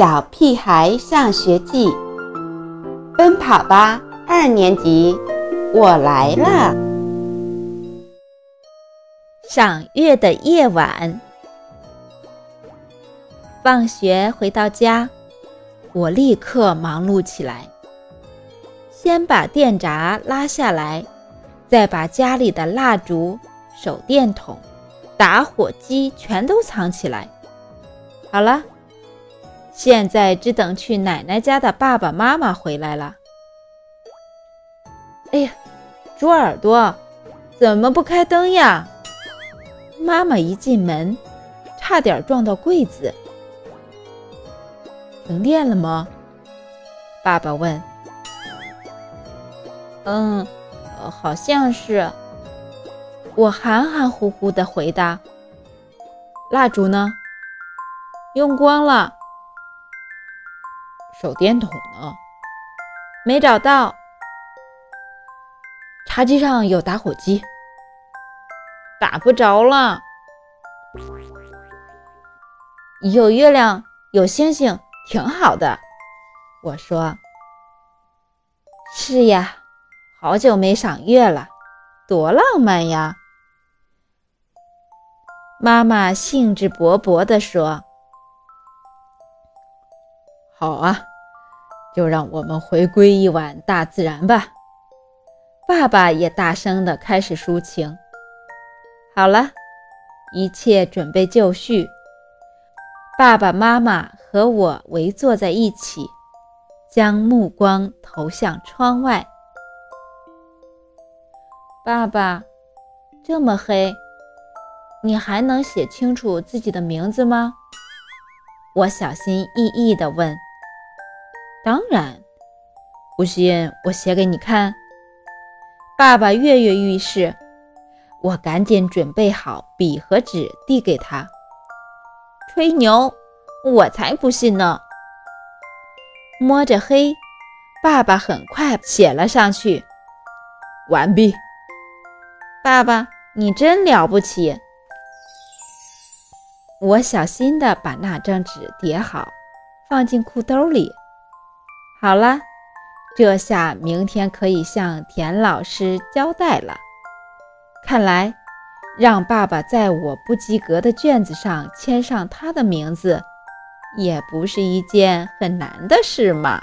小屁孩上学记》，奔跑吧二年级，我来了。赏月的夜晚，放学回到家，我立刻忙碌起来，先把电闸拉下来，再把家里的蜡烛、手电筒、打火机全都藏起来。好了。现在只等去奶奶家的爸爸妈妈回来了。哎呀，猪耳朵，怎么不开灯呀？妈妈一进门，差点撞到柜子。停电了吗？爸爸问。嗯，好像是。我含含糊糊的回答。蜡烛呢？用光了。手电筒呢？没找到。茶几上有打火机，打不着了。有月亮，有星星，挺好的。我说：“是呀，好久没赏月了，多浪漫呀！”妈妈兴致勃勃地说：“好啊。”就让我们回归一晚大自然吧。爸爸也大声地开始抒情。好了，一切准备就绪。爸爸妈妈和我围坐在一起，将目光投向窗外。爸爸，这么黑，你还能写清楚自己的名字吗？我小心翼翼地问。当然，不信我写给你看。爸爸跃跃欲试，我赶紧准备好笔和纸递给他。吹牛，我才不信呢！摸着黑，爸爸很快写了上去。完毕。爸爸，你真了不起！我小心地把那张纸叠好，放进裤兜里。好了，这下明天可以向田老师交代了。看来，让爸爸在我不及格的卷子上签上他的名字，也不是一件很难的事嘛。